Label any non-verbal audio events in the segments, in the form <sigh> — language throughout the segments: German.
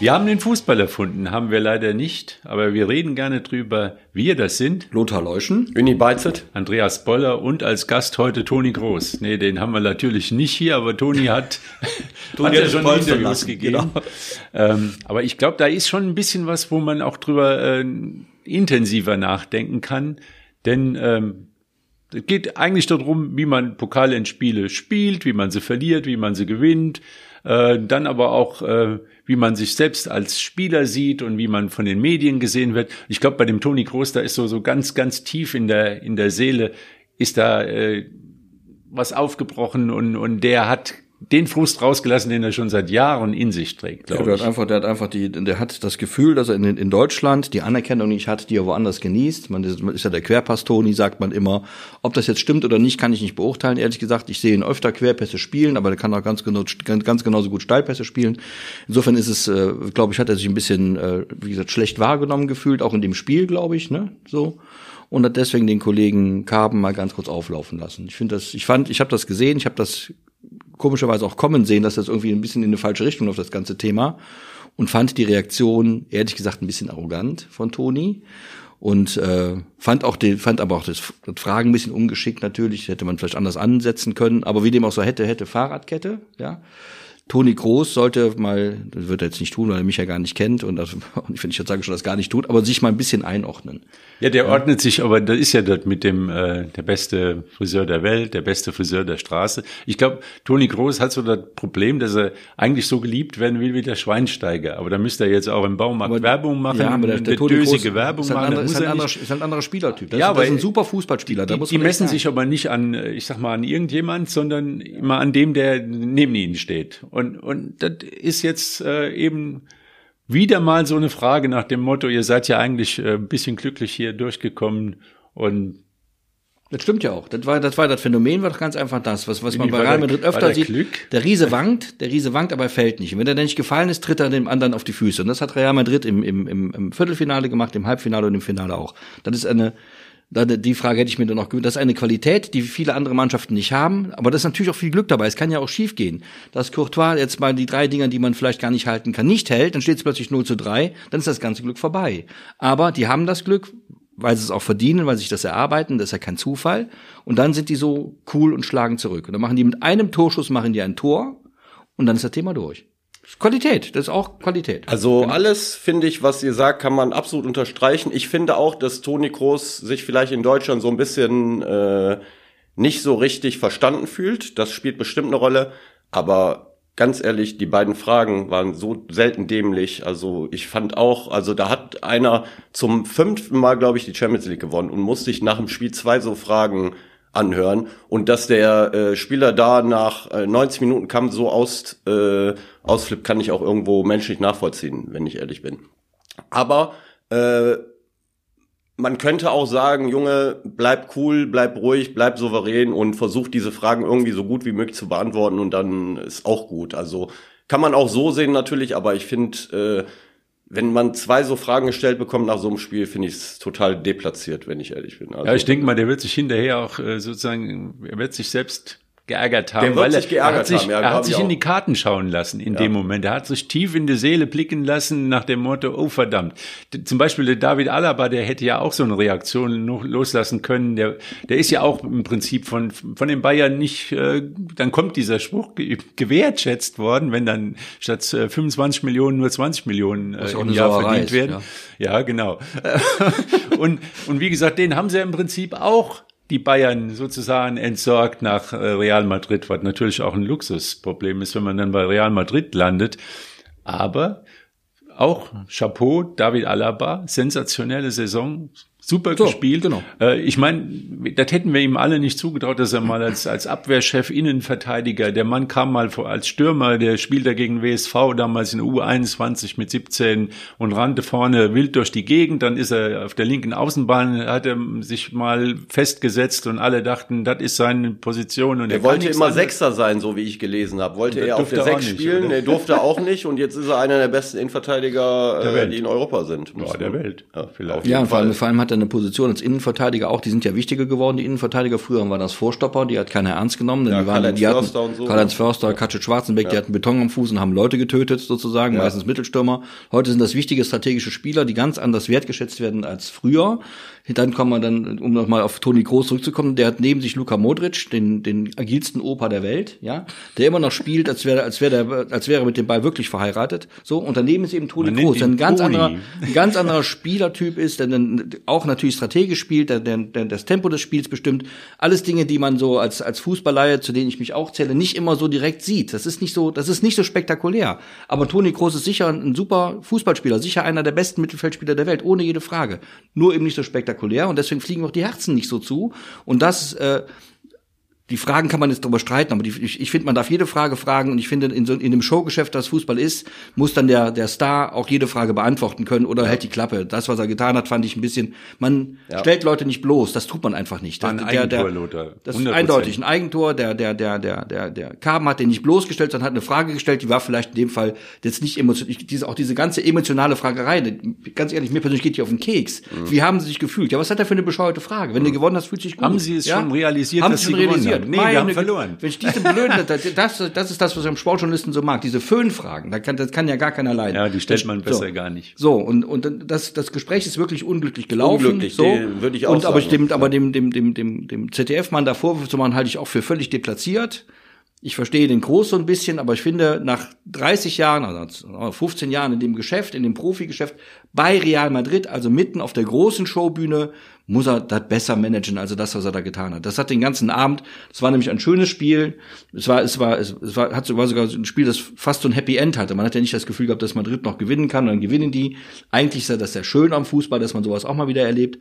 Wir haben den Fußball erfunden, haben wir leider nicht, aber wir reden gerne drüber. Wir, das sind Lothar Leuschen, Uni Beizet, Andreas Boller und als Gast heute Toni Groß. Nee, den haben wir natürlich nicht hier, aber Toni <laughs> hat, hat ja schon Interviews lassen, gegeben. Genau. Ähm, aber ich glaube, da ist schon ein bisschen was, wo man auch drüber äh, intensiver nachdenken kann, denn ähm, es geht eigentlich darum, wie man Pokalendspiele spielt, wie man sie verliert, wie man sie gewinnt, äh, dann aber auch, äh, wie man sich selbst als Spieler sieht und wie man von den Medien gesehen wird. Ich glaube, bei dem Toni Kroos, da ist so, so ganz, ganz tief in der, in der Seele, ist da äh, was aufgebrochen und, und der hat den Frust rausgelassen, den er schon seit Jahren in sich trägt, glaube ja, der ich. Hat einfach, der hat einfach die, der hat das Gefühl, dass er in, in Deutschland die Anerkennung nicht hat, die er woanders genießt. Man ist, ist ja der Querpass-Toni, sagt man immer. Ob das jetzt stimmt oder nicht, kann ich nicht beurteilen. Ehrlich gesagt, ich sehe ihn öfter Querpässe spielen, aber der kann auch ganz genau, ganz, ganz genauso gut Steilpässe spielen. Insofern ist es, äh, glaube ich, hat er sich ein bisschen, äh, wie gesagt, schlecht wahrgenommen gefühlt, auch in dem Spiel, glaube ich, ne, so und hat deswegen den Kollegen Karben mal ganz kurz auflaufen lassen. Ich finde das, ich fand, ich habe das gesehen, ich habe das komischerweise auch kommen sehen, dass das irgendwie ein bisschen in eine falsche Richtung läuft, das ganze Thema. Und fand die Reaktion, ehrlich gesagt, ein bisschen arrogant von Toni. Und äh, fand auch den, fand aber auch das, das Fragen ein bisschen ungeschickt natürlich, hätte man vielleicht anders ansetzen können, aber wie dem auch so hätte, hätte Fahrradkette, ja. Toni Groß sollte mal, das wird er jetzt nicht tun, weil er mich ja gar nicht kennt und, das, und <laughs> ich finde, ich sage schon, das gar nicht tut, aber sich mal ein bisschen einordnen. Ja, der ordnet sich, aber das ist ja dort mit dem äh, der beste Friseur der Welt, der beste Friseur der Straße. Ich glaube, Toni Groß hat so das Problem, dass er eigentlich so geliebt werden will wie der Schweinsteiger, aber da müsste er jetzt auch im Baumarkt aber, Werbung machen, ja, aber der, der Toni Groß Werbung ist machen. Andere, ist, ein anderer, ist ein anderer Spielertyp. Das, ja, aber das ist ein super Fußballspieler. Die, die messen sich aber nicht an, ich sag mal, an irgendjemand, sondern immer an dem, der neben ihnen steht. Und und das ist jetzt äh, eben wieder mal so eine Frage nach dem Motto, ihr seid ja eigentlich äh, ein bisschen glücklich hier durchgekommen und das stimmt ja auch. Das war, das war das Phänomen, war doch ganz einfach das, was, was man bei Real Madrid öfter sieht. Glück? Der Riese wankt, der Riese wankt, aber er fällt nicht. Und wenn er dann nicht gefallen ist, tritt er dem anderen auf die Füße. Und das hat Real Madrid im, im, im, im Viertelfinale gemacht, im Halbfinale und im Finale auch. Das ist eine, die Frage hätte ich mir dann noch gewünscht. Das ist eine Qualität, die viele andere Mannschaften nicht haben. Aber das ist natürlich auch viel Glück dabei. Es kann ja auch schief gehen. Dass Courtois jetzt mal die drei Dinger, die man vielleicht gar nicht halten kann, nicht hält, dann steht es plötzlich 0 zu 3, dann ist das ganze Glück vorbei. Aber die haben das Glück, weil sie es auch verdienen, weil sie sich das erarbeiten, das ist ja kein Zufall. Und dann sind die so cool und schlagen zurück. Und dann machen die mit einem Torschuss machen die ein Tor und dann ist das Thema durch. Qualität, das ist auch Qualität. Also genau. alles, finde ich, was ihr sagt, kann man absolut unterstreichen. Ich finde auch, dass Toni Kroos sich vielleicht in Deutschland so ein bisschen äh, nicht so richtig verstanden fühlt. Das spielt bestimmt eine Rolle. Aber ganz ehrlich, die beiden Fragen waren so selten dämlich. Also ich fand auch, also da hat einer zum fünften Mal, glaube ich, die Champions League gewonnen und musste sich nach dem Spiel zwei so Fragen anhören und dass der äh, Spieler da nach äh, 90 Minuten kam so aus äh, ausflippt, kann ich auch irgendwo menschlich nachvollziehen, wenn ich ehrlich bin. Aber äh, man könnte auch sagen, Junge, bleib cool, bleib ruhig, bleib souverän und versuch diese Fragen irgendwie so gut wie möglich zu beantworten und dann ist auch gut. Also kann man auch so sehen natürlich, aber ich finde, äh, wenn man zwei so Fragen gestellt bekommt nach so einem Spiel, finde ich es total deplatziert, wenn ich ehrlich bin. Also, ja, ich denke mal, der wird sich hinterher auch äh, sozusagen, er wird sich selbst geärgert haben, der weil er, er, hat sich, ja, er hat sich in die Karten schauen lassen in ja. dem Moment. Er hat sich tief in die Seele blicken lassen nach dem Motto, oh verdammt. Zum Beispiel der David Alaba, der hätte ja auch so eine Reaktion loslassen können. Der, der ist ja auch im Prinzip von, von den Bayern nicht, äh, dann kommt dieser Spruch gewertschätzt worden, wenn dann statt 25 äh, Millionen nur 20 Millionen äh, im Jahr Sauerei verdient werden. Ja, ja genau. <laughs> und, und wie gesagt, den haben sie ja im Prinzip auch die Bayern sozusagen entsorgt nach äh, Real Madrid, was natürlich auch ein Luxusproblem ist, wenn man dann bei Real Madrid landet. Aber auch Chapeau, David Alaba, sensationelle Saison, super so, gespielt. Genau. Äh, ich meine, das hätten wir ihm alle nicht zugetraut, dass er mal als, als Abwehrchef, Innenverteidiger, der Mann kam mal vor, als Stürmer, der spielte gegen WSV damals in U21 mit 17 und rannte vorne wild durch die Gegend. Dann ist er auf der linken Außenbahn, hat er sich mal festgesetzt und alle dachten, das ist seine Position. Und er, er wollte immer Sechser sein, so wie ich gelesen habe. Wollte er auf der Sechs spielen, er durfte auch nicht und jetzt ist er einer der besten Innenverteidiger, der äh, die in Europa sind. Ja, der Welt. Ja, vielleicht. Ja, vor allem, vor allem hat er seine Position als Innenverteidiger auch, die sind ja wichtiger geworden, die Innenverteidiger. Früher waren das Vorstopper, die hat keiner ernst genommen. Denn Ja, die waren, Karl-Heinz die hatten, Förster und so. Karl-Heinz Förster, Katschet Schwarzenbeck, die hatten Beton am Fuß und haben Leute getötet sozusagen, meistens Mittelstürmer. Heute sind das wichtige strategische Spieler, die ganz anders wertgeschätzt werden als früher. Dann kommen wir dann, um nochmal auf Toni Kroos zurückzukommen, der hat neben sich Luka Modric, den, den agilsten Opa der Welt, ja, der immer noch spielt, als wäre, als wäre der, als wäre er mit dem Ball wirklich verheiratet. So, und daneben ist eben Toni Man Kroos, der ein ganz Toni. anderer, ein ganz anderer Spielertyp ist, der dann auch natürlich strategisch spielt, der, der, der das Tempo des Spiels bestimmt. Alles Dinge, die man so als, als Fußballleihe, zu denen ich mich auch zähle, nicht immer so direkt sieht. Das ist nicht so, das ist nicht so spektakulär. Aber Toni Kroos ist sicher ein super Fußballspieler, sicher einer der besten Mittelfeldspieler der Welt, ohne jede Frage. Nur eben nicht so spektakulär und deswegen fliegen auch die Herzen nicht so zu. Und das, äh, die Fragen kann man jetzt darüber streiten, aber die, ich, ich finde, man darf jede Frage fragen und ich finde, in, so, in dem Showgeschäft, das Fußball ist, muss dann der, der Star auch jede Frage beantworten können oder hält die Klappe. Das, was er getan hat, fand ich ein bisschen, man Ja. stellt Leute nicht bloß, das tut man einfach nicht. War ein der, Eigentor, Lothar. Das ist 100%. eindeutig ein Eigentor, der, der, der, der, der, der Karben hat den nicht bloßgestellt, sondern hat eine Frage gestellt, die war vielleicht in dem Fall jetzt nicht emotional, diese, auch diese ganze emotionale Fragerei, die- ganz ehrlich, mir persönlich geht die auf den Keks. Mhm. Wie haben sie sich gefühlt? Ja, was hat er für eine bescheuerte Frage? Wenn du gewonnen hast, fühlt sich gut. Haben Sie es ja? schon realisiert, haben dass Sie schon realisiert? Haben? Nee, wir Meine haben Güte, verloren. Wenn ich diese blöden, das, das, das ist das, was ich am Sportjournalisten so mag, diese Föhnfragen, da kann, das kann ja gar keiner leiden. Ja, die stellt man So. besser gar nicht. So, und, und das, das Gespräch ist wirklich unglücklich gelaufen. Unglücklich, so. würde ich auch und, aber, sagen. dem, aber dem, dem, dem, dem, dem ZDF-Mann da Vorwürfe zu machen, halte ich auch für völlig deplatziert. Ich verstehe den Groß so ein bisschen, aber ich finde, nach 30 Jahren, also 15 Jahren in dem Geschäft, in dem Profigeschäft bei Real Madrid, also mitten auf der großen Showbühne, muss er das besser managen, also das, was er da getan hat. Das hat den ganzen Abend, es war nämlich ein schönes Spiel, es war, es war, es, war, hat sogar sogar ein Spiel, das fast so ein Happy End hatte. Man hat ja nicht das Gefühl gehabt, dass Madrid noch gewinnen kann, und dann gewinnen die. Eigentlich ist das sehr schön am Fußball, dass man sowas auch mal wieder erlebt.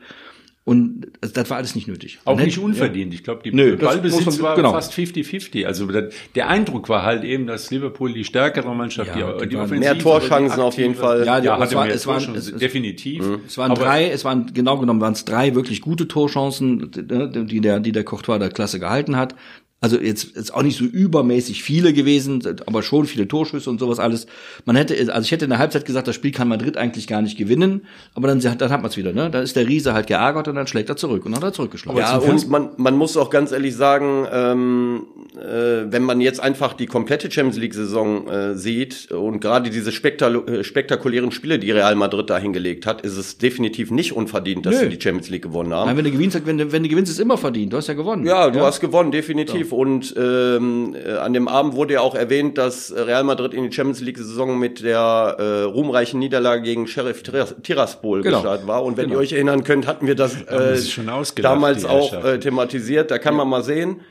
Und das, das war alles nicht nötig. Auch Man nicht unverdient. Ich glaube, die Nö, Ballbesitz man- war genau. fast 50-50. Also der, der Eindruck war halt eben, dass Liverpool die stärkere Mannschaft, Ja, die, die die Mehr Torchancen die auf jeden Fall. Ja, die- Ja, hatte es war- es waren- es- definitiv. Es waren Aber drei, es waren genau genommen waren es drei wirklich gute Torchancen, die der, die der Courtois der Klasse gehalten hat. Also jetzt ist auch nicht so übermäßig viele gewesen, aber schon viele Torschüsse und sowas alles. Man hätte, also ich hätte in der Halbzeit gesagt, das Spiel kann Madrid eigentlich gar nicht gewinnen, aber dann, dann hat man es wieder, ne? Da ist der Riese halt geärgert und dann schlägt er zurück und dann hat er zurückgeschlagen. Ja, und man, man muss auch ganz ehrlich sagen, ähm, äh, wenn man jetzt einfach die komplette Champions League-Saison äh, sieht und gerade diese spektalu- äh, spektakulären Spiele, die Real Madrid da hingelegt hat, ist es definitiv nicht unverdient, dass Nö. sie die Champions League gewonnen haben. Nein, wenn du gewinnst, wenn du, wenn du gewinnst, ist immer verdient. Du hast ja gewonnen. Ja, du hast gewonnen, definitiv. Und ähm, äh, an dem Abend wurde ja auch erwähnt, dass Real Madrid in die Champions League-Saison mit der äh, ruhmreichen Niederlage gegen Sheriff Tiras- Tiraspol Genau. gestartet war. Und wenn Genau. ihr euch erinnern könnt, hatten wir das äh, ausgelacht, damals auch äh, thematisiert. Da kann man mal sehen,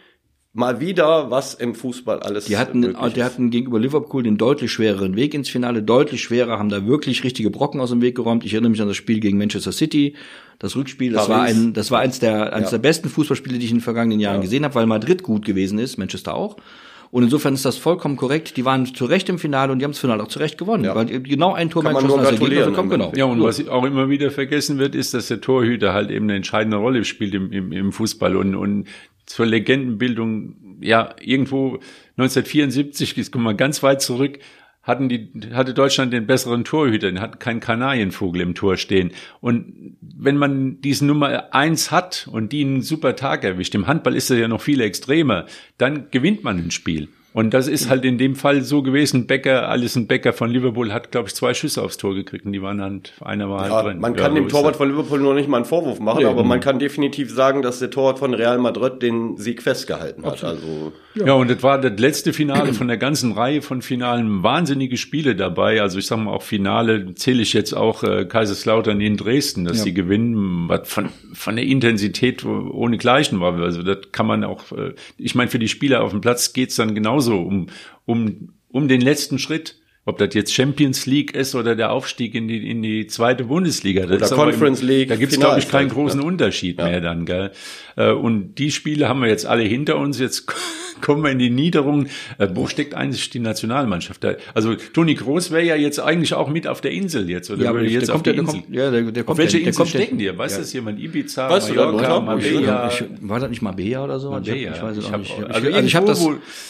mal wieder, was im Fußball alles Die hatten, möglich die hatten gegenüber Liverpool den deutlich schwereren Weg ins Finale, deutlich schwerer, haben da wirklich richtige Brocken aus dem Weg geräumt. Ich erinnere mich an das Spiel gegen Manchester City, das Rückspiel, das war Paris. ein, das war eins der, eins Ja. der besten Fußballspiele, die ich in den vergangenen Jahren gesehen habe, weil Madrid gut gewesen ist, Manchester auch. Und insofern ist das vollkommen korrekt. Die waren zu Recht im Finale und die haben das Finale auch zu Recht gewonnen, Ja. weil genau ein Tor Kann mehr man nur geschossen als bekommen. im Genau. Ja, und So. was auch immer wieder vergessen wird, ist, dass der Torhüter halt eben eine entscheidende Rolle spielt im, im, im Fußball und, und zur Legendenbildung, ja, irgendwo 1974, jetzt kommen wir ganz weit zurück, hatten die, hatte Deutschland den besseren Torhüter, den hat kein Kanarienvogel im Tor stehen. Und wenn man diesen Nummer eins hat und die einen super Tag erwischt, im Handball ist er ja noch viel extremer, dann gewinnt man ein Spiel. Und das ist halt in dem Fall so gewesen. Becker, Alison Becker von Liverpool hat, glaube ich, zwei Schüsse aufs Tor gekriegt und die waren halt, einer war halt Ja, drin. man Ja, kann so dem Torwart von Liverpool noch nicht mal einen Vorwurf machen, aber man kann definitiv sagen, dass der Torwart von Real Madrid den Sieg festgehalten hat. Also Ja. und das war das letzte Finale von der ganzen Reihe von Finalen. Wahnsinnige Spiele dabei. Also ich sag mal auch Finale zähle ich jetzt auch äh, Kaiserslautern in Dresden, dass sie gewinnen, was von, von der Intensität ohne Gleichen war. Also das kann man auch, äh, ich meine, für die Spieler auf dem Platz geht's dann genauso um, um, um den letzten Schritt. Ob das jetzt Champions League ist oder der Aufstieg in die, in die zweite Bundesliga. Das Oder Conference League, Da gibt's glaube ich, keinen großen Unterschied mehr dann, gell? Äh, Und die Spiele haben wir jetzt alle hinter uns. Jetzt kommen wir in die Niederungen. Äh, wo steckt eigentlich die Nationalmannschaft da? Also Toni Groß wäre ja jetzt eigentlich auch mit auf der Insel jetzt oder Ja, aber der jetzt kommt auf ja- die der Insel. kommt- ja, der- der auf kommt welche ja- der Insel kommt ja- stecken die? Weiß das jemand? Ibiza, Weißt Mallorca? Marbella. Ich, war das nicht Marbella oder so? Marbella, Ich, hab, ich weiß es ich auch hab- nicht. also Also, also ich habe das,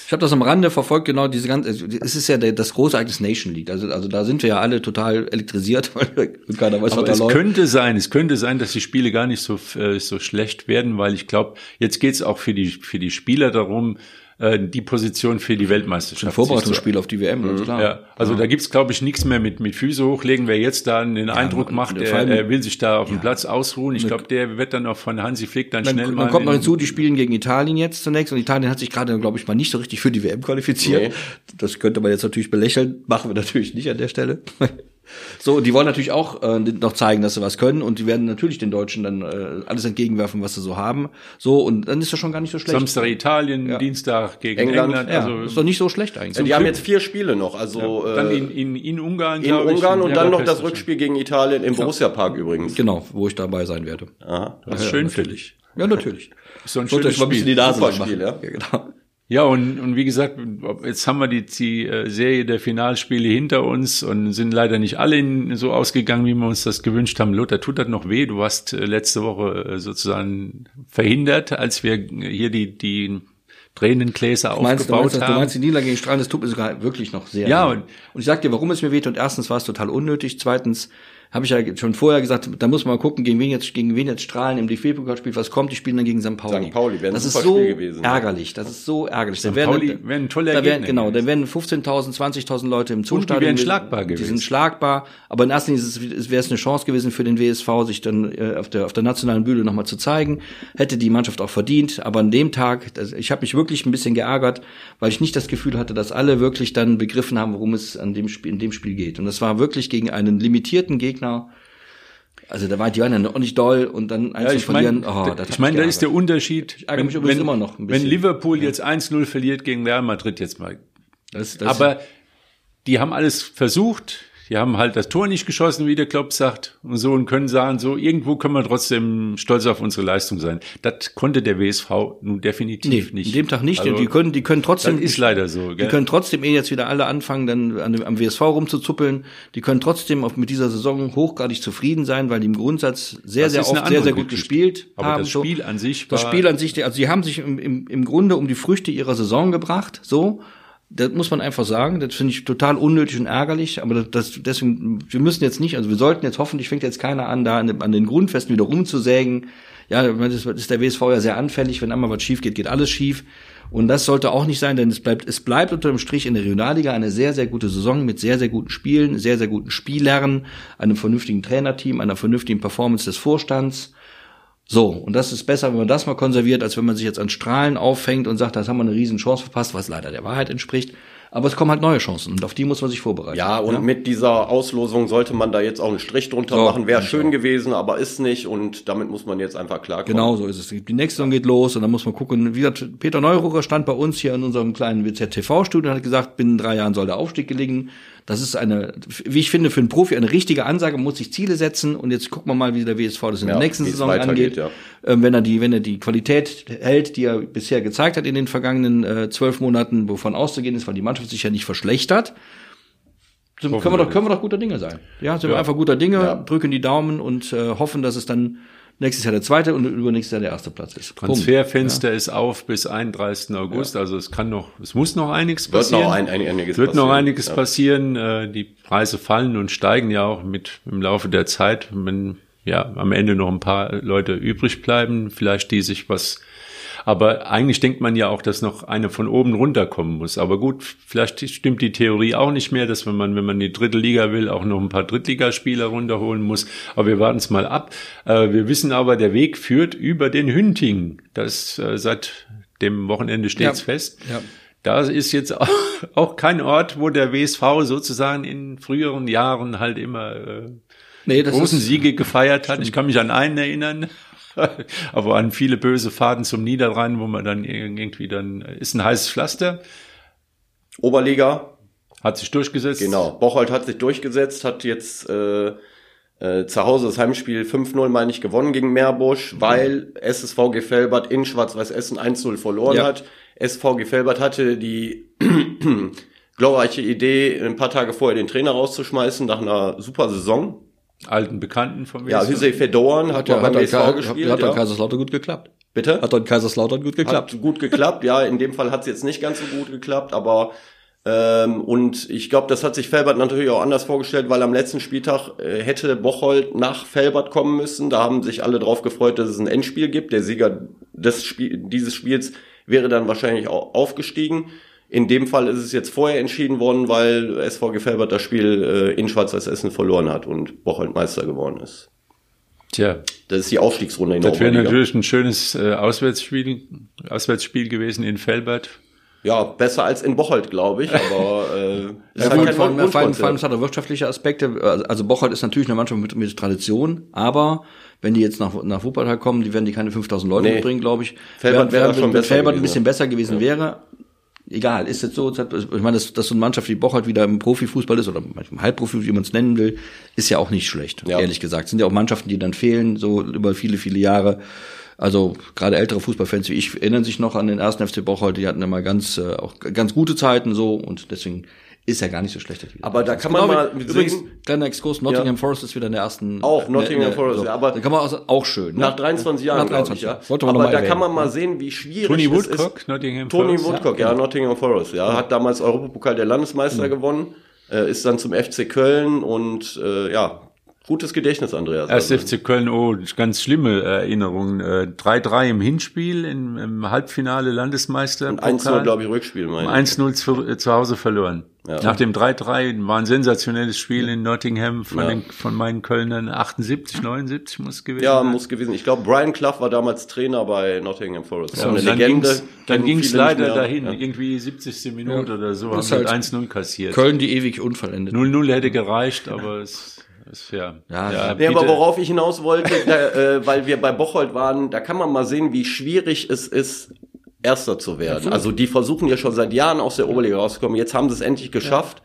ich habe das am Rande verfolgt, genau diese ganze, es ist ja der, das große Ereignis Nation League. Also, also da sind wir ja alle total elektrisiert, <laughs> weil keiner weiß, Aber was da es läuft. könnte sein, es könnte sein, dass die Spiele gar nicht so, äh, so schlecht werden, weil ich glaube, jetzt geht es auch für die, für die Spieler darum, äh, die Position für die Ein Weltmeisterschaft. zu- Vorbereitungsspiel auf die WM, ganz klar. Ja, also da gibt's glaube ich, nichts mehr mit, mit Füße hochlegen. Wer jetzt da den Eindruck macht, er, er will sich da auf dem Platz ausruhen, ich glaube, der wird dann auch von Hansi Flick dann, schnell Dann, mal. dann kommt noch in- hinzu, die spielen gegen Italien jetzt zunächst und Italien hat sich gerade, glaube ich, mal nicht so richtig für die WM qualifiziert. Nee. Das könnte man jetzt natürlich belächeln, machen wir natürlich nicht an der Stelle. So, und die wollen natürlich auch äh, noch zeigen, dass sie was können und die werden natürlich den Deutschen dann äh, alles entgegenwerfen, was sie so haben. So, und dann ist das schon gar nicht so schlecht. Samstag Italien, Ja. Dienstag gegen England. England. ja, also ist doch nicht so schlecht eigentlich. die haben jetzt vier Spiele noch, also dann äh, in, in, in Ungarn, in Ungarn und dann noch das. Rückspiel gegen Italien im Borussia Park übrigens. genau, wo ich dabei sein werde. Aha. Das ist schön für dich. Ja, natürlich. Ist so ein schönes mal ein bisschen die Spiel. Nase Super. Spiel, ja. ja genau. Ja, und, und wie gesagt, jetzt haben wir die, die äh, Serie der Finalspiele hinter uns und sind leider nicht alle in, so ausgegangen, wie wir uns das gewünscht haben. Lothar, tut das noch weh? Du warst äh, letzte Woche äh, sozusagen verhindert, als wir hier die, die Tränengläser Du meinst, du, aufgebaut meinst, du haben. meinst die Niederlage gegen Strahlen, das tut mir sogar wirklich noch sehr Ja, weh. und ich sag dir, warum es mir weht. Und erstens war es total unnötig. Zweitens habe ich ja schon vorher gesagt, da muss man mal gucken, gegen wen jetzt, gegen wen jetzt Strahlen im DFB-Pokal spielt, was kommt. Die spielen dann gegen St. Pauli. St. Pauli, wäre ein Das ist so Spiel gewesen, ja. ärgerlich. Das ist so ärgerlich. St. Pauli wäre ein toller da wären, Gegner Genau, da wären 15.000, 20.000 Leute im Zustadion. wären gewesen. schlagbar Die gewesen. sind schlagbar. Aber in erster Linie wäre es eine Chance gewesen für den WSV, sich dann äh, auf der auf der nationalen Bühne nochmal zu zeigen. Hätte die Mannschaft auch verdient. Aber an dem Tag, das, ich habe mich wirklich ein bisschen geärgert, weil ich nicht das Gefühl hatte, dass alle wirklich dann begriffen haben, worum es an dem Spiel, in dem Spiel geht. Und das war wirklich gegen einen limitierten Gegner. Also da war die waren ja noch nicht doll und dann eins Ja, ich verlieren. meine, oh, das ich hat meine, da ist der. Unterschied. ärgere mich übrigens immer noch ein bisschen. Wenn Liverpool jetzt 1-0 verliert gegen Real Madrid jetzt mal, das, das, Aber die haben alles versucht. Die haben halt das Tor nicht geschossen, wie der Klopp sagt. Und so und können sagen, so irgendwo können wir trotzdem stolz auf unsere Leistung sein. Das konnte der WSV nun definitiv Nee, nicht. an dem Tag nicht. Also, die können, die können trotzdem. das ist leider so, Die gell? können trotzdem eh jetzt wieder alle anfangen, dann an dem, am WSV rumzuzuppeln. Die können trotzdem auf, mit dieser Saison hochgradig zufrieden sein, weil die im Grundsatz sehr, Das sehr oft sehr, sehr gut Geschichte. gespielt Aber haben. das so. Spiel an sich Das war- Spiel an sich, also sie haben sich im, im, im Grunde um die Früchte ihrer Saison gebracht, so. Das muss man einfach sagen. Das finde ich total unnötig und ärgerlich. Aber das, das, deswegen, wir müssen jetzt nicht, also wir sollten jetzt hoffentlich fängt jetzt keiner an, da an, an den Grundfesten wieder rumzusägen. Ja, das ist der WSV ja sehr anfällig. Wenn einmal was schief geht, geht alles schief. Und das sollte auch nicht sein, denn es bleibt, es bleibt unter dem Strich in der Regionalliga eine sehr, sehr gute Saison mit sehr, sehr guten Spielen, sehr, sehr guten Spielern, einem vernünftigen Trainerteam, einer vernünftigen Performance des Vorstands. So, und das ist besser, wenn man das mal konserviert, als wenn man sich jetzt an Strahlen aufhängt und sagt, das haben wir eine riesen Chance verpasst, was leider der Wahrheit entspricht. Aber es kommen halt neue Chancen und auf die muss man sich vorbereiten. Ja, und mit dieser Auslosung sollte man da jetzt auch einen Strich drunter So, machen. Wäre schön auch. gewesen, aber ist nicht und damit muss man jetzt einfach klarkommen. Genau so ist es. Die nächste Saison geht los und dann muss man gucken. Wie gesagt, Peter Neururer stand bei uns hier in unserem kleinen WZ-TV-Studio und hat gesagt, binnen drei Jahren soll der Aufstieg gelingen. Das ist eine, wie ich finde, für einen Profi eine richtige Ansage. Man muss sich Ziele setzen und jetzt gucken wir mal, wie der WSV das in Ja, der nächsten Saison angeht. ja. Ähm, wenn er die, wenn er die Qualität hält, die er bisher gezeigt hat in den vergangenen äh, zwölf Monaten, wovon auszugehen ist, weil die Mannschaft sich ja nicht verschlechtert. Sind, können wir doch, können wir doch guter Dinge sein. Ja, sind wir einfach guter Dinge, Ja. drücken die Daumen und äh, hoffen, dass es dann nächstes Jahr der zweite und übernächstes Jahr der erste Platz ist. Transferfenster ist auf bis 31. August, also es kann noch, es muss noch einiges Wird passieren. noch ein, ein, einiges wird noch passieren. einiges Ja. passieren. Äh, die Preise fallen und steigen ja auch mit im Laufe der Zeit, wenn ja am Ende noch ein paar Leute übrig bleiben, vielleicht die sich was. Aber eigentlich denkt man ja auch, dass noch eine von oben runterkommen muss. Aber gut, vielleicht stimmt die Theorie auch nicht mehr, dass wenn man, wenn man die dritte Liga will, auch noch ein paar Drittligaspieler runterholen muss. Aber wir warten es mal ab. Äh, wir wissen aber, der Weg führt über den Hünting. Das äh, seit dem Wochenende steht's Ja. fest. Ja. Da ist jetzt auch, <laughs> kein Ort, wo der WSV sozusagen in früheren Jahren halt immer äh, Nee, großen ist, Siege gefeiert hat. Ich kann mich an einen erinnern, <laughs> aber an viele böse Fahrten zum Niederrhein, wo man dann irgendwie dann ist ein heißes Pflaster, Oberliga, hat sich durchgesetzt. genau. Bocholt hat sich durchgesetzt, hat jetzt äh, äh, zu Hause das Heimspiel 5-0, meine ich, gewonnen gegen Meerbusch, weil SSV Gefelbert in Schwarz-Weiß Essen 1-0 verloren Ja. hat. SVG Felbert hatte die <clears throat> glorreiche Idee, ein paar Tage vorher den Trainer rauszuschmeißen nach einer super Saison. Alten Bekannten von mir. Ja, Hüsey Fedoren hat, Hat, ja, mal hat, BSV hat, gespielt. hat ja. Kaiserslautern gut geklappt. Bitte? Hat in Kaiserslautern gut geklappt. Hat gut geklappt, ja. In dem Fall hat es jetzt nicht ganz so gut geklappt, aber ähm, und ich glaube, das hat sich Felbert natürlich auch anders vorgestellt, weil am letzten Spieltag äh, hätte Bocholt nach Felbert kommen müssen. Da haben sich alle drauf gefreut, dass es ein Endspiel gibt. Der Sieger des Spiel, dieses Spiels wäre dann wahrscheinlich auch aufgestiegen. In dem Fall ist es jetzt vorher entschieden worden, weil SVG Felbert das Spiel äh, in Schwarz-Weiß Essen verloren hat und Bocholt Meister geworden ist. Tja, Das ist die Aufstiegsrunde in der das wäre natürlich ein schönes äh, Auswärtsspiel, Auswärtsspiel gewesen in Felbert. Ja, besser als in Bocholt, glaube ich, aber äh, <laughs> Ja, halt gut, kein vor, allem, vor, allem, vor allem hat er wirtschaftliche Aspekte. Also Bocholt ist natürlich eine Mannschaft mit, mit Tradition, aber wenn die jetzt nach, nach Wuppertal kommen, die werden die keine 5000 Leute Nee. mitbringen, glaube ich. Felbert wäre Während- schon wenn besser Felbert ein gewesen, bisschen ja. besser gewesen wäre, egal, ist jetzt so, ich meine, dass, dass so eine Mannschaft wie Bocholt wieder im Profifußball ist oder manchmal Halbprofi, wie man es nennen will, ist ja auch nicht schlecht, Ja. ehrlich gesagt. Sind ja auch Mannschaften, die dann fehlen, so über viele, viele Jahre. Also gerade ältere Fußballfans wie ich erinnern sich noch an den ersten FC Bocholt, die hatten immer ganz äh, auch ganz gute Zeiten so und deswegen ist ja gar nicht so schlecht. Aber da kann man Genau mal sehen- übrigens kleiner Exkurs Nottingham Ja. Forest ist wieder in der ersten Auch Nottingham ne, Forest, so. ja, aber- da kann man auch, auch schön ne? Nach 23 Jahren, Nach glaube 23 ich, ja. Aber noch da mal kann man erwähnen, mal sehen, wie schwierig Tony es Woodcock, ist. Nottingham Tony Forest. Woodcock, ja, Nottingham Forest, ja, hat damals Europapokal der Landesmeister gewonnen, äh, ist dann zum FC Köln und äh, ja, gutes Gedächtnis, Andreas. Erst Also, FC Köln, oh, ganz schlimme Erinnerungen. Äh, 3-3 im Hinspiel, im, im Halbfinale Landesmeister. und 1-0, glaube ich, Rückspiel, meine ich. 1-0 zu, äh, zu Hause verloren. Ja. Nach dem 3-3 war ein sensationelles Spiel in Nottingham von, Ja. den, von meinen Kölnern. 78, 79 muss gewesen Ja, sein. muss gewesen. Ich glaube, Brian Clough war damals Trainer bei Nottingham Forest. Ja, Auch eine dann Legende. ging's, dann viele nicht leider dahin, Ja. irgendwie 70. Minute oder so, Das haben halt 1-0 kassiert. Köln die ewig unvollendet. 0-0 hätte gereicht, aber es ist ja. Ja, Nee, aber worauf ich hinaus wollte, da, äh, weil wir bei Bocholt waren, da kann man mal sehen, wie schwierig es ist, Erster zu werden. Also die versuchen ja schon seit Jahren aus der Oberliga rauszukommen. Jetzt haben sie es endlich geschafft.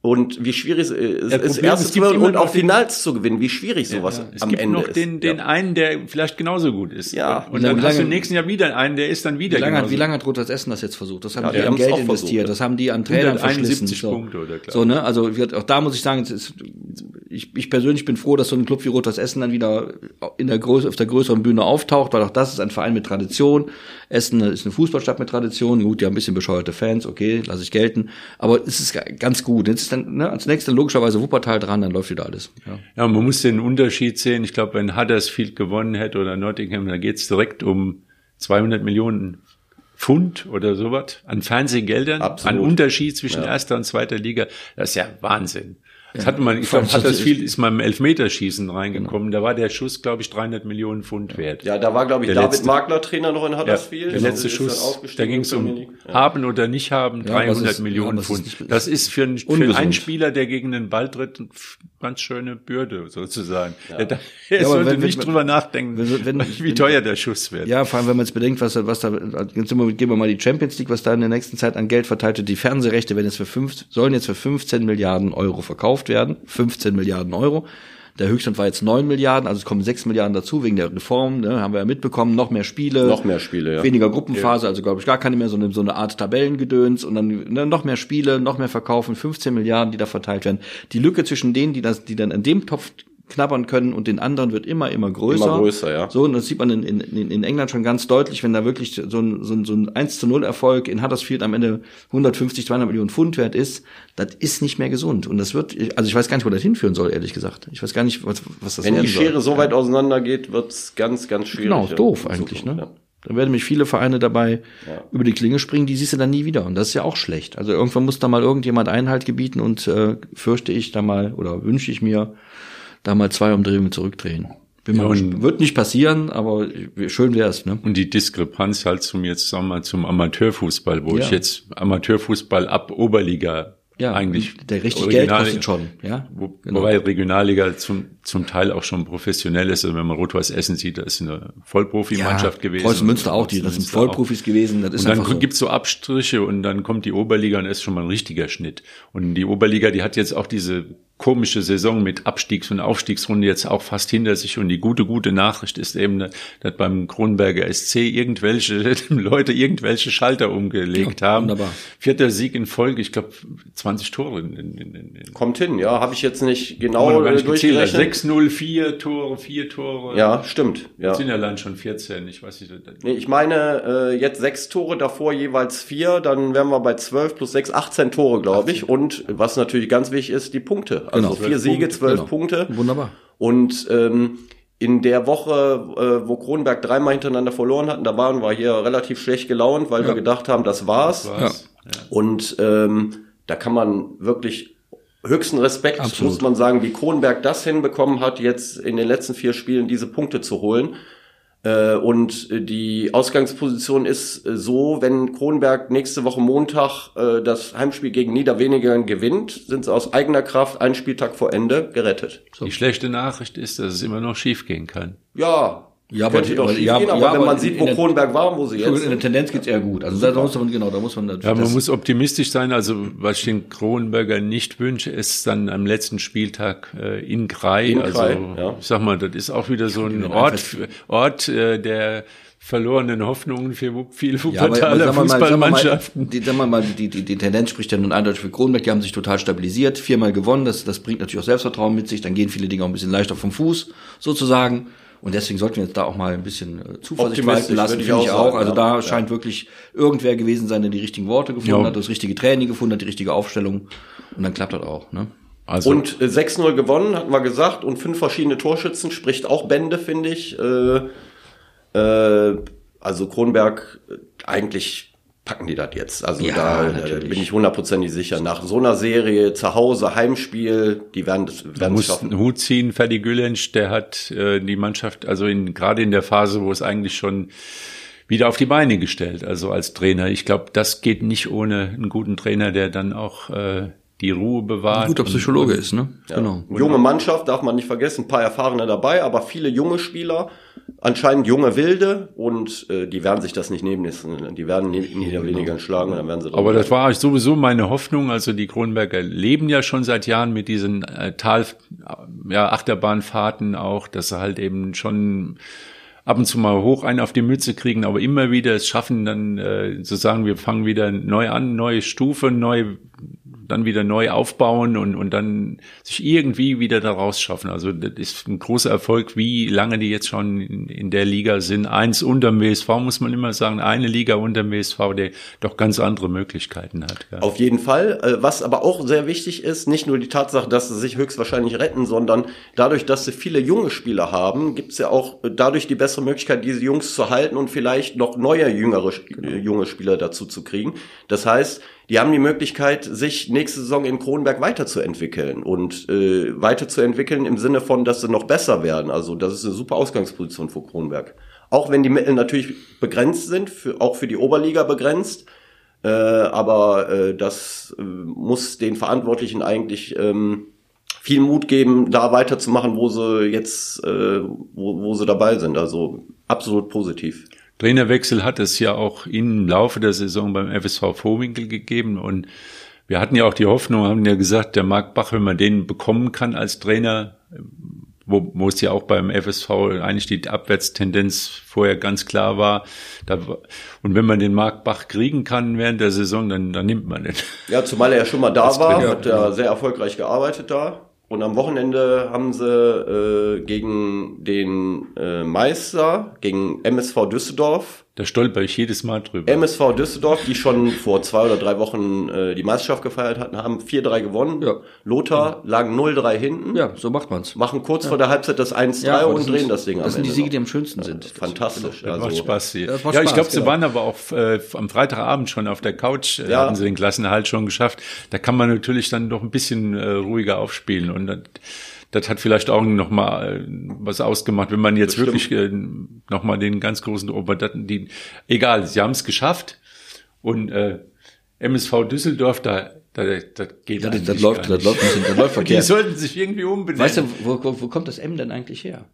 Und wie schwierig es ist, Ja, ist Problem, Erster es zu und auch Finals zu gewinnen. Wie schwierig sowas Ja, es am gibt Ende noch ist. den, den ja. einen, der vielleicht genauso gut ist. Ja. Und, und dann Wie hast du lange- im nächsten Jahr wieder einen, der ist dann wieder Wie lange, hat, genauso wie lange hat Rotas Essen das jetzt versucht? Das haben Ja, die die an haben's Geld auch investiert, versucht, das haben die an Trainern 171 verschlissen. So. Punkte oder klar. so, ne? Also auch da muss ich sagen, ist, ich, ich persönlich bin froh, dass so ein Club wie Rotas Essen dann wieder in der Größe, auf der größeren Bühne auftaucht, weil auch das ist ein Verein mit Tradition. Essen ist eine Fußballstadt mit Tradition. Gut, die haben ein bisschen bescheuerte Fans, okay, lasse ich gelten. Aber es ist ganz gut. Jetzt ist dann ne, als nächstes logischerweise Wuppertal dran, dann läuft wieder alles. Ja. Ja, man muss den Unterschied sehen. Ich glaube, wenn Huddersfield gewonnen hätte oder Nottingham, dann geht's direkt um 200 Millionen Pfund oder sowas an Fernsehgeldern, Absolut. an Unterschied zwischen erster und zweiter Liga. Das ist ja Wahnsinn. Das hatte man, ich glaube, allem, das Huddersfield ist mal im Elfmeterschießen reingekommen. Da war der Schuss, glaube ich, 300 Millionen Pfund wert. Ja, da war, glaube ich, Der David letzte- Magler Trainer noch in Ja, Huddersfield. der letzte Ist dann Schuss, da ging es um. Ja. haben oder nicht haben, Ja, aber es 300 ist- ja, Millionen aber es ist Pfund. nicht- das ist für, einen- für einen Spieler, der gegen den Ball tritt, eine ganz schöne Bürde sozusagen. Ja, <laughs> aber sollte wenn- nicht wenn- drüber nachdenken, wenn- wie teuer der Schuss wird. Ja, vor allem, wenn man jetzt bedenkt, was, da- was da, jetzt gehen wir mal die Champions League, was da in der nächsten Zeit an Geld verteilt wird. Die Fernsehrechte werden jetzt für fünf, sollen jetzt für 15 Milliarden Euro verkauft werden. 15 Milliarden Euro. Der Höchststand war jetzt 9 Milliarden, also es kommen 6 Milliarden dazu wegen der Reform, ne, haben wir ja mitbekommen, noch mehr Spiele. Noch mehr Spiele, ja. Weniger Gruppenphase, also glaube ich gar keine mehr, so eine, so eine Art Tabellengedöns und dann ne, noch mehr Spiele, noch mehr verkaufen, 15 Milliarden, die da verteilt werden. Die Lücke zwischen denen, die das, die dann in dem Topf knabbern können und den anderen wird immer, immer größer. Immer größer, ja. So, und das sieht man in, in, in England schon ganz deutlich, wenn da wirklich so ein, so ein, so ein 1 zu 0 Erfolg in Huddersfield am Ende 150, 200 Millionen Pfund wert ist, das ist nicht mehr gesund. Und das wird, also ich weiß gar nicht, wo das hinführen soll, ehrlich gesagt. Ich weiß gar nicht, was, was das Wenn die werden soll. Schere so weit auseinander geht, wird's ganz, ganz schwierig. Genau, ja, doof eigentlich, Zukunft, ne? ja. Da werden mich viele Vereine dabei Ja. über die Klinge springen, die siehst du dann nie wieder. Und das ist ja auch schlecht. Also irgendwann muss da mal irgendjemand Einhalt gebieten und äh, fürchte ich da mal oder wünsche ich mir, da mal zwei Umdrehungen zurückdrehen. Ja, mal. Wird nicht passieren, aber schön wär's, ne? Und die Diskrepanz halt zum jetzt sagen wir mal zum Amateurfußball, wo Ja. ich jetzt Amateurfußball ab Oberliga Ja, eigentlich der richtig Geld kostet schon, ja. Wo, Genau. Wobei Regionalliga zum, zum Teil auch schon professionell ist. Also wenn man Rot-Weiß Essen sieht, da ist eine Vollprofimannschaft gewesen. Preußen Münster auch, die, das sind Münster auch. Vollprofis gewesen, das ist Und dann so. gibt's so Abstriche und dann kommt die Oberliga und ist schon mal ein richtiger Schnitt. Und die Oberliga, die hat jetzt auch diese komische Saison mit Abstiegs- und Aufstiegsrunde jetzt auch fast hinter sich. Und die gute, gute Nachricht ist eben, dass beim Kronberger SC irgendwelche <laughs> Leute irgendwelche Schalter umgelegt ja, haben. Wunderbar. Vierter Sieg in Folge, ich glaube 20 Tore. In, in, in, Kommt hin, ja, habe ich jetzt nicht genau nicht durchgerechnet. 6-0, 4 Tore, 4 Tore. Ja, stimmt. Ja. sind ja allein schon 14, ich weiß nicht. Nee, ich meine, äh, jetzt sechs Tore, davor jeweils vier, dann wären wir bei 12 plus 6, 18 Tore, glaube ich. Und was natürlich ganz wichtig ist, die Punkte. Also genau. vier Siege, Punkte, zwölf genau. Punkte. Wunderbar. Und ähm, in der Woche, äh, wo Kronberg dreimal hintereinander verloren hatten, da waren wir hier relativ schlecht gelaunt, weil ja. wir gedacht haben, das war's. Das war's. Ja. Und ähm, da kann man wirklich höchsten Respekt, Absolut. muss man sagen, wie Kronberg das hinbekommen hat, jetzt in den letzten vier Spielen diese Punkte zu holen. Äh, und die Ausgangsposition ist äh, so, wenn Kronberg nächste Woche Montag äh, das Heimspiel gegen Niederwenigern gewinnt, sind sie aus eigener Kraft einen Spieltag vor Ende gerettet. So. Die schlechte Nachricht ist, dass es immer noch schief gehen kann. Ja, ja, aber, die, doch ja, gehen, aber ja, wenn man sieht, wo der, Kronberg war, wo sie jetzt In der Tendenz geht's eher gut. Also da muss man, genau, da muss man Ja, man muss optimistisch sein. Also was ich den Kronberger nicht wünsche, ist dann am letzten Spieltag äh, in Grai. In also ja. ich sag mal, das ist auch wieder so ein Ort, Ort äh, der verlorenen Hoffnungen für viele Wuppertaler ja, Fußballmannschaften. Die, sagen wir mal, die, die, die Tendenz spricht ja nun eindeutig für Kronberg. Die haben sich total stabilisiert, viermal gewonnen. Das, das bringt natürlich auch Selbstvertrauen mit sich. Dann gehen viele Dinge auch ein bisschen leichter vom Fuß, sozusagen. Und deswegen sollten wir jetzt da auch mal ein bisschen äh, Zuversicht walten lassen, finde ich auch. Also da ja. scheint wirklich irgendwer gewesen sein, der die richtigen Worte gefunden ja. hat, das richtige Training gefunden hat, die richtige Aufstellung. Und dann klappt das auch. Ne? Also und äh, 6-0 gewonnen, hatten wir gesagt, und fünf verschiedene Torschützen, spricht auch Bände, finde ich. Äh, äh, also Kronberg äh, eigentlich packen die das jetzt. Also ja, da natürlich. bin ich hundertprozentig sicher. Nach so einer Serie, zu Hause, Heimspiel, die werden das werden da muss schaffen. einen Hut ziehen, Ferdi Gülensch, der hat äh, die Mannschaft, also in, gerade in der Phase, wo es eigentlich schon wieder auf die Beine gestellt, also als Trainer. Ich glaube, das geht nicht ohne einen guten Trainer, der dann auch äh, die Ruhe bewahrt. Ein guter Psychologe ist, ne? Ja. Genau. Junge Mannschaft darf man nicht vergessen, ein paar Erfahrene dabei, aber viele junge Spieler anscheinend junge Wilde und äh, die werden sich das nicht nehmen lassen. Die werden nie, nie genau. weniger schlagen und dann werden sie Aber das war sowieso meine Hoffnung. Also die Kronberger leben ja schon seit Jahren mit diesen äh, Tal, ja, Achterbahnfahrten auch, dass sie halt eben schon ab und zu mal hoch einen auf die Mütze kriegen, aber immer wieder es schaffen, dann äh, zu sagen, wir fangen wieder neu an, neue Stufe, neu dann wieder neu aufbauen und, und dann sich irgendwie wieder daraus schaffen. Also das ist ein großer Erfolg, wie lange die jetzt schon in, der Liga sind. Eins unter dem WSV muss man immer sagen, eine Liga unter dem WSV, der doch ganz andere Möglichkeiten hat. Ja. Auf jeden Fall. Äh, was aber auch sehr wichtig ist, nicht nur die Tatsache, dass sie sich höchstwahrscheinlich retten, sondern dadurch, dass sie viele junge Spieler haben, gibt es ja auch dadurch die bessere Möglichkeit, diese Jungs zu halten und vielleicht noch neue, jüngere, genau. junge Spieler dazu zu kriegen. Das heißt, die haben die Möglichkeit, sich nächste Saison in Kronberg weiterzuentwickeln und äh, weiterzuentwickeln im Sinne von, dass sie noch besser werden. Also das ist eine super Ausgangsposition für Kronberg. Auch wenn die Mittel natürlich begrenzt sind, für, auch für die Oberliga begrenzt. Äh, aber äh, das äh, muss den Verantwortlichen eigentlich ähm, viel Mut geben, da weiterzumachen, wo sie jetzt, äh, wo, wo sie dabei sind. Also absolut positiv. Trainerwechsel hat es ja auch im Laufe der Saison beim FSV Vorwinkel gegeben und wir hatten ja auch die Hoffnung, haben ja gesagt, der Marc Bach, wenn man den bekommen kann als Trainer, wo, wo es ja auch beim FSV eigentlich die Abwärtstendenz vorher ganz klar war. Da, und wenn man den Marc Bach kriegen kann während der Saison, dann, dann nimmt man den. Ja, zumal er ja schon mal da war, Trainer. hat er sehr erfolgreich gearbeitet da. Und am Wochenende haben sie äh, gegen den äh, Meister, gegen MSV Düsseldorf, da stolper ich jedes Mal drüber. MSV Düsseldorf, die schon vor zwei oder drei Wochen äh, die Meisterschaft gefeiert hatten, haben 4-3 gewonnen. Ja. Lothar ja. lagen 0-3 hinten. Ja, so macht man's. Machen kurz ja. vor der Halbzeit das 1-3 ja, und drehen sind, das Ding am Das sind die Siege, die am schönsten sind. Fantastisch. Das, das also, macht Spaß hier. Das macht ja, ich glaube, genau. sie waren aber auch äh, am Freitagabend schon auf der Couch, äh, hatten sie den Klassenhalt schon geschafft. Da kann man natürlich dann doch ein bisschen äh, ruhiger aufspielen und dann das hat vielleicht auch noch mal äh, was ausgemacht, wenn man jetzt Bestimmt. wirklich äh, noch mal den ganz großen Ober, die, egal, sie haben es geschafft und äh, MSV Düsseldorf, da da, da geht ja, das, das läuft, das läuft, <laughs> das läuft verkehrt. Die sollten sich irgendwie umbenennen. Weißt du, wo, wo, wo kommt das M denn eigentlich her?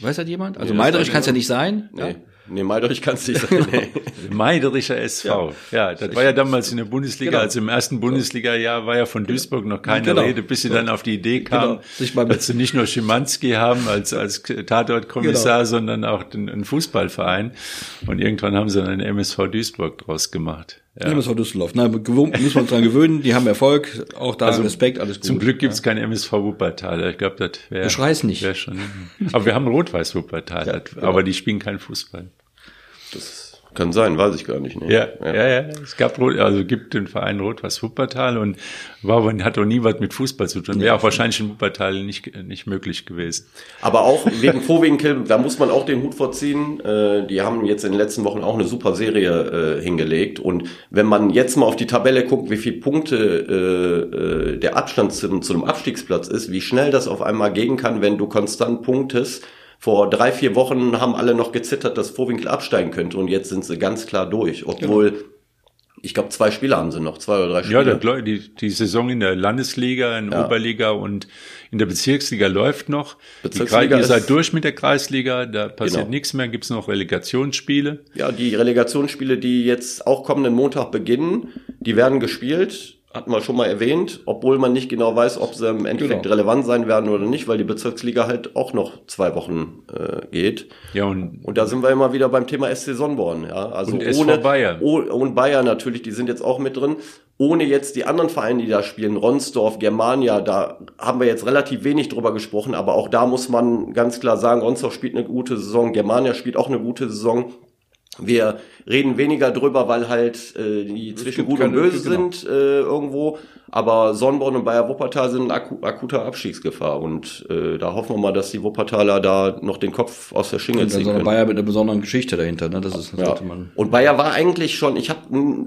Weiß das jemand? Also nee, Meiderich kann es ja nicht sein. Nee. Ja? Nee, Meiderich kann es nicht sein. Nee. <laughs> Meidericher SV. Ja, das war ja damals in der Bundesliga, Genau. also im ersten Bundesliga-Jahr war ja von Duisburg noch keine Genau. Rede, bis sie dann auf die Idee kamen, Genau. Dass sie nicht nur Schimanski haben als, als Tatortkommissar, Genau. sondern auch den, einen Fußballverein. Und irgendwann haben sie dann den MSV Duisburg draus gemacht. Ja. MSV Düsseldorf. Nein, müssen wir uns dran gewöhnen. Die haben Erfolg. Auch da Respekt, alles gut. Also Zum Glück gibt's kein MSV Wuppertal. Ich glaube, das wäre. Du schreist nicht. Wär schon. Aber wir haben Rot-Weiß Wuppertal. das- genau. Aber die spielen keinen Fußball. Das kann sein, weiß ich gar nicht. Nee. Ja, ja, ja, Es gab Rot, also gibt den Verein Rot-Weiß Wuppertal und war hat auch nie was mit Fußball zu tun. Wäre auch wahrscheinlich in Wuppertal nicht nicht möglich gewesen. Aber auch wegen Vorwinkel, da muss man auch den Hut vorziehen. Äh, die haben jetzt in den letzten Wochen auch eine super Serie äh, hingelegt. Und wenn man jetzt mal auf die Tabelle guckt, wie viele Punkte äh, äh, der Abstand zum, zu einem Abstiegsplatz ist, wie schnell das auf einmal gehen kann, wenn du konstant punktest. Vor drei, vier Wochen haben alle noch gezittert, dass Vorwinkel absteigen könnte und jetzt sind sie ganz klar durch. Obwohl, ich glaube, zwei Spieler haben sie noch, zwei oder drei Ja, Spieler. der, die, die Saison in der Landesliga, in der Ja. Oberliga und in der Bezirksliga läuft noch. Die Bezirksliga Kreis, ihr seid durch mit der Kreisliga, da passiert Genau. nichts mehr, gibt's noch Relegationsspiele. Ja, die Relegationsspiele, die jetzt auch kommenden Montag beginnen, die werden gespielt, hatten wir schon mal erwähnt, obwohl man nicht genau weiß, ob sie im Endeffekt Genau. relevant sein werden oder nicht, weil die Bezirksliga halt auch noch zwei Wochen äh, geht. Ja, und Und da sind wir immer wieder beim Thema SC Sonnborn. Ja, also Und ohne Bayern. Oh, und Bayern natürlich, die sind jetzt auch mit drin. Ohne jetzt die anderen Vereine, die da spielen, Ronsdorf, Germania, da haben wir jetzt relativ wenig drüber gesprochen, aber auch da muss man ganz klar sagen, Ronsdorf spielt eine gute Saison, Germania spielt auch eine gute Saison. Wir reden weniger drüber, weil halt äh, die zwischen gibt Gut und Böse genau. sind äh, irgendwo. Aber Sonnborn und Bayer Wuppertal sind in aku akuter Abstiegsgefahr. Und äh, da hoffen wir mal, dass die Wuppertaler da noch den Kopf aus der dann ziehen so eine können. Bayer mit einer besonderen Geschichte dahinter. Ne? Das ist, das Ja. man. Und Bayer war eigentlich schon, ich habe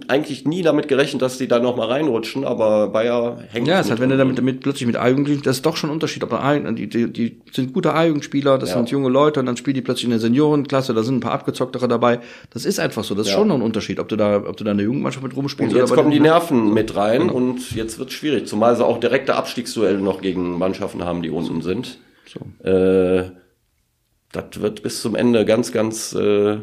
eigentlich nie damit gerechnet, dass die da noch mal reinrutschen, aber Bayer hängt. Ja, es halt, wenn du damit, damit plötzlich mit A-Jugendlichen, das ist doch schon ein Unterschied. Da A- die, die, die sind gute A-Jugendspieler, das Ja. sind junge Leute und dann spielen die plötzlich in der Seniorenklasse, da sind ein paar abgezocktere dabei. Das ist einfach so. Das ist Ja. schon noch ein Unterschied, ob du da, ob du da in der Jugendmannschaft mit rumspielst Und jetzt kommen die Nerven mit rein und jetzt wird schwierig, zumal sie auch direkte Abstiegsduelle noch gegen Mannschaften haben, die unten sind. So. Äh, das wird bis zum Ende ganz, ganz äh,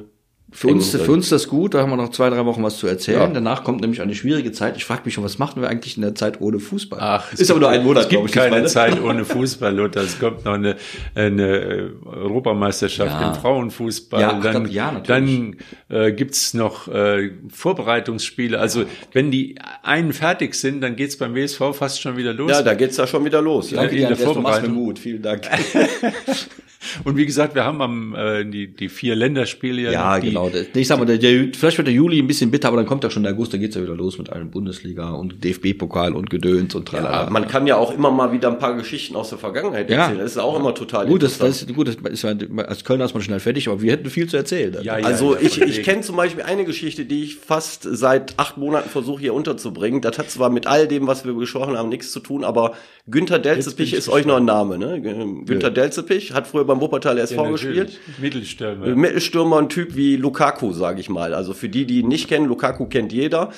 Für uns, für uns das gut, da haben wir noch zwei, drei Wochen was zu erzählen. Ja. Danach kommt nämlich eine schwierige Zeit. Ich frage mich schon, was machen wir eigentlich in der Zeit ohne Fußball? Ach, es ist aber nur ein Monat, Es gibt ich, keine ne? Zeit <laughs> ohne Fußball, Lothar. Es kommt noch eine, eine äh, Europameisterschaft Ja. im Frauenfußball. Ja, dann ja, natürlich. dann äh, gibt's noch äh, Vorbereitungsspiele. Also wenn die einen fertig sind, dann geht's beim WSV fast schon wieder los. Ja, da geht's ja schon wieder los. Danke in dir, der Andreas, du machst mir Vorbereitung. Mut. Vielen Dank. <laughs> Und wie gesagt, wir haben am äh, die, die vier Länderspiele ja, Ja, die, genau. Ich sag mal, der, der, vielleicht wird der Juli ein bisschen bitter, aber dann kommt ja schon der August, da geht's ja wieder los mit allen Bundesliga und DFB-Pokal und Gedöns und tralala. Ja, man kann ja auch immer mal wieder ein paar Geschichten aus der Vergangenheit Ja. erzählen. Das ist auch immer total gut, das, das ist gut, das ist, ja- als Kölner ist man schnell fertig, aber wir hätten viel zu erzählen. Ja, ja. Also ich, von ich wegen. kenne zum Beispiel eine Geschichte, die ich fast seit acht Monaten versuche hier unterzubringen. Das hat zwar mit all dem, was wir besprochen haben, nichts zu tun, aber Günther Delzepich ist euch noch ein Name, ne? Günther Delzepich hat früher beim Wuppertal SV Ja, gespielt. Mittelstürmer. Mittelstürmer, ein Typ wie Lukaku, sage ich mal. Also für die, die ihn nicht kennen, Lukaku kennt jeder.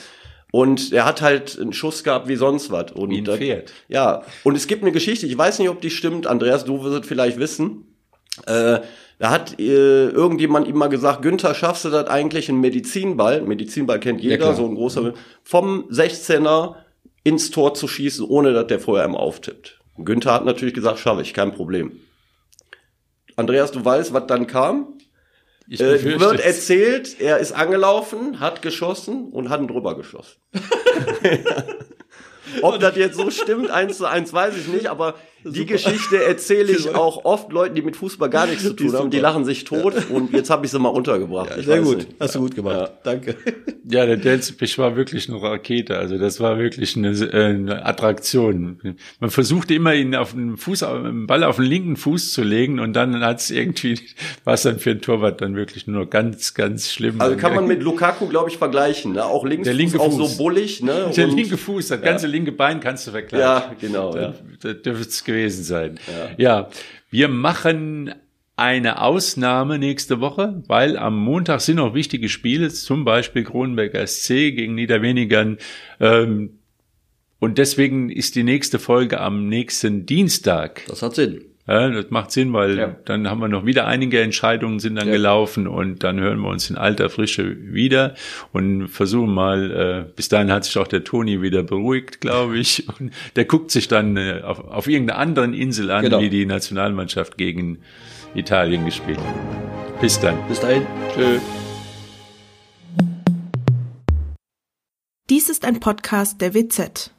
Und er hat halt einen Schuss gehabt wie sonst was. Und Wie ein Pferd. Ja, und es gibt eine Geschichte, ich weiß nicht, ob die stimmt, Andreas, du wirst es vielleicht wissen. Äh, da hat äh, irgendjemand ihm mal gesagt, Günther, schaffst du das eigentlich, einen Medizinball, Medizinball kennt jeder, klar. so ein großer, vom 16er ins Tor zu schießen, ohne dass der vorher ihm auftippt. Günther hat natürlich gesagt, schaffe ich, kein Problem. Andreas, du weißt, was dann kam? Ich Äh, wird erzählt, er ist angelaufen, hat geschossen und hat ihn drüber geschossen. <laughs> Ob das jetzt so stimmt, eins zu eins, weiß ich nicht, aber die Geschichte erzähle <laughs> ich auch oft Leuten, die mit Fußball gar nichts zu tun haben. Die lachen sich tot und jetzt habe ich sie mal untergebracht. ich weiß nicht. Hast du gut gemacht. Danke. <laughs> Ja, der Delzepich war wirklich eine Rakete. Also das war wirklich eine, äh, eine Attraktion. Man versuchte immer ihn auf den Fuß, auf den Ball auf den linken Fuß zu legen und dann hat es irgendwie, <laughs> war es dann für einen Torwart dann wirklich nur ganz, ganz schlimm. Also kann man mit Lukaku, glaube ich, vergleichen. Ne? Auch links Der linke auch Fuß. so bullig. Ne? der Und- linke Fuß, das ganze linke Bein kannst du vergleichen. Ja, genau. Ja. Das dürfte es gewesen sein. Ja. wir machen eine Ausnahme nächste Woche, weil am Montag sind noch wichtige Spiele, zum Beispiel Kronenberg SC gegen Niederwenigern. Ähm, und deswegen ist die nächste Folge am nächsten Dienstag. Das hat Sinn. Ja, das macht Sinn, weil Ja. dann haben wir noch wieder einige Entscheidungen sind dann Ja. gelaufen und dann hören wir uns in alter Frische wieder und versuchen mal, äh, bis dahin hat sich auch der Toni wieder beruhigt, glaube ich. <laughs> Und der guckt sich dann äh, auf, auf irgendeiner anderen Insel an, Genau. wie die Nationalmannschaft gegen Italien gespielt hat. Bis dann. Bis dahin. Tschö. Dies ist ein Podcast der WZ.